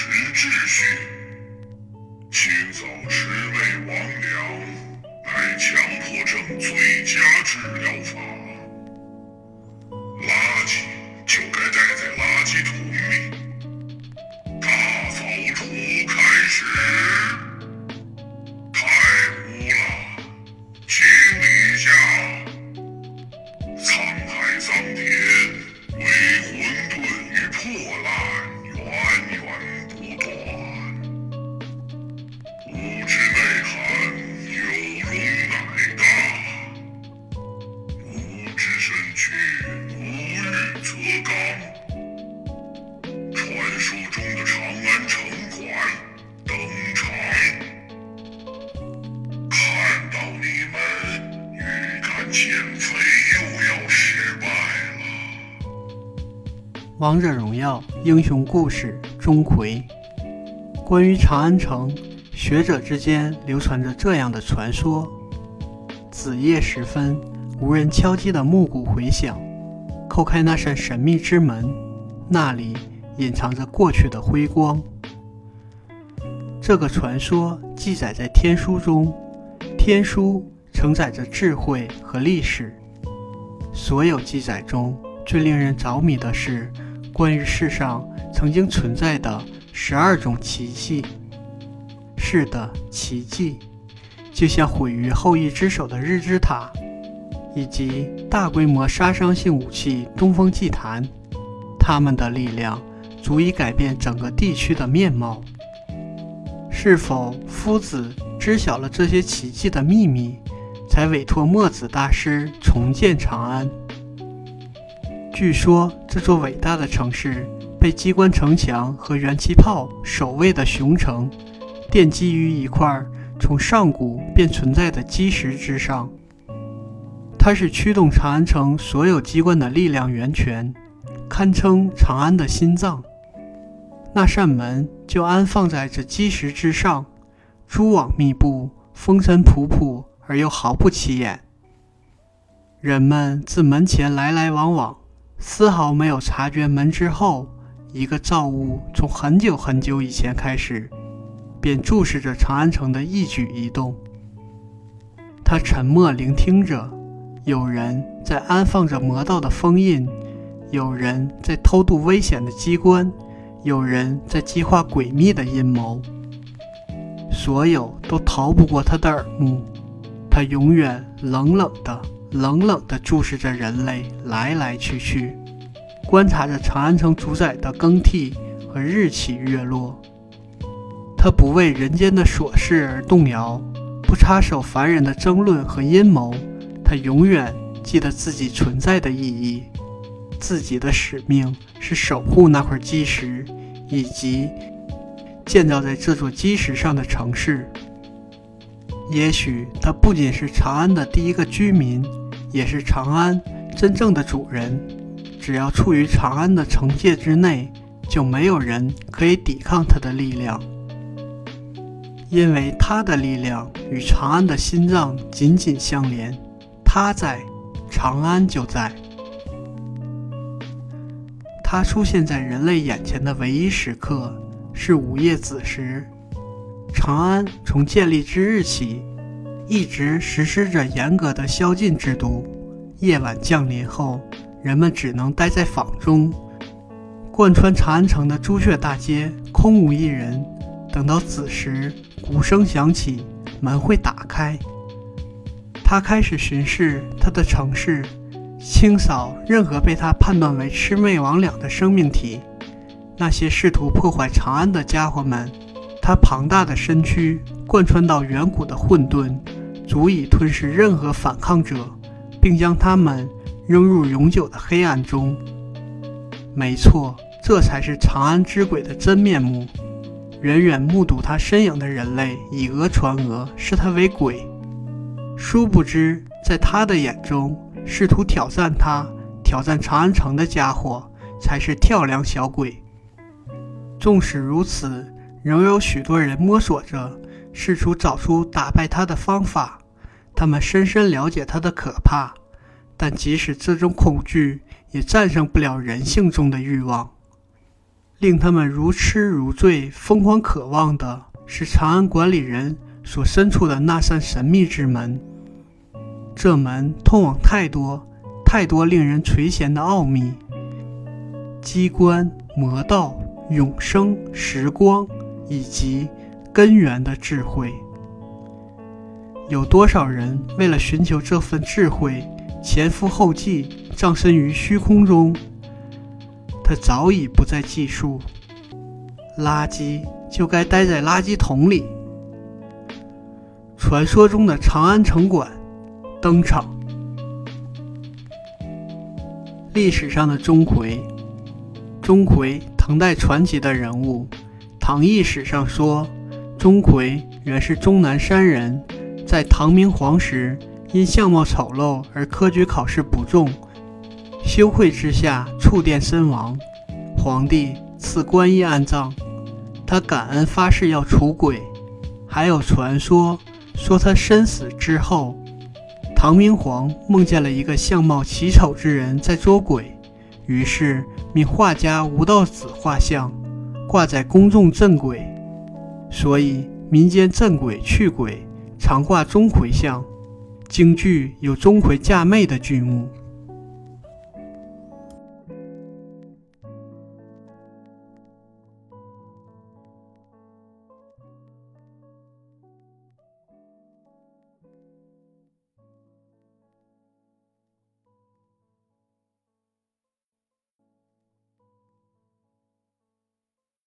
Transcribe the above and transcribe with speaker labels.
Speaker 1: 持秩序，清扫魑魅魍魉，来强迫症最佳治疗法。垃圾就该待在垃圾桶里。
Speaker 2: 王者荣耀英雄故事钟馗。关于长安城，学者之间流传着这样的传说：子夜时分，无人敲击的木鼓回响，叩开那扇神秘之门，那里隐藏着过去的辉光。这个传说记载在天书中，天书承载着智慧和历史。所有记载中最令人着迷的是关于世上曾经存在的十二种奇迹。是的，奇迹，就像毁于后羿之手的日之塔，以及大规模杀伤性武器东风祭坛，他们的力量足以改变整个地区的面貌。是否夫子知晓了这些奇迹的秘密，才委托墨子大师重建长安？据说这座伟大的城市被机关城墙和元气炮守卫的雄城，奠基于一块从上古便存在的基石之上。它是驱动长安城所有机关的力量源泉，堪称长安的心脏。那扇门就安放在这基石之上，蛛网密布，风尘仆仆而又毫不起眼。人们自门前来来往往，丝毫没有察觉门之后一个造物从很久很久以前开始，便注视着长安城的一举一动。他沉默聆听着，有人在安放着魔道的封印，有人在偷渡危险的机关。有人在计划诡秘的阴谋，所有都逃不过他的耳目。他永远冷冷的、冷冷的注视着人类来来去去，观察着长安城主宰的更替和日起月落。他不为人间的琐事而动摇，不插手凡人的争论和阴谋。他永远记得自己存在的意义。自己的使命是守护那块基石，以及建造在这座基石上的城市。也许他不仅是长安的第一个居民，也是长安真正的主人。只要处于长安的城界之内，就没有人可以抵抗他的力量，因为他的力量与长安的心脏紧紧相连。他在，长安就在。它出现在人类眼前的唯一时刻是午夜子时。长安从建立之日起，一直实施着严格的宵禁制度。夜晚降临后，人们只能待在坊中。贯穿长安城的朱雀大街空无一人。等到子时，鼓声响起，门会打开。他开始巡视他的城市。清扫任何被他判断为魑魅魍魉的生命体，那些试图破坏长安的家伙们，他庞大的身躯贯穿到远古的混沌，足以吞噬任何反抗者，并将他们扔入永久的黑暗中。没错，这才是长安之鬼的真面目。远远目睹他身影的人类以讹传讹，视他为鬼。殊不知，在他的眼中，试图挑战他、挑战长安城的家伙，才是跳梁小鬼。纵使如此，仍有许多人摸索着，试图找出打败他的方法。他们深深了解他的可怕，但即使这种恐惧，也战胜不了人性中的欲望。令他们如痴如醉、疯狂渴望的是长安管理人所身处的那扇神秘之门。这门通往太多、太多令人垂涎的奥秘、机关、魔道、永生、时光以及根源的智慧。有多少人为了寻求这份智慧，前赴后继，葬身于虚空中？他早已不再计数。垃圾就该待在垃圾桶里。传说中的长安城管登场。历史上的钟馗，钟馗，唐代传奇的人物。唐艺史上说，钟馗原是终南山人，在唐明皇时因相貌丑陋而科举考试不中。羞愧之下，触电身亡。皇帝赐官衣安葬。他感恩发誓要除鬼。还有传说说他身死之后，唐明皇梦见了一个相貌奇丑之人在捉鬼，于是命画家吴道子画像，挂在公众镇鬼。所以民间镇鬼去鬼常挂钟馗像。京剧有钟馗嫁妹的剧目。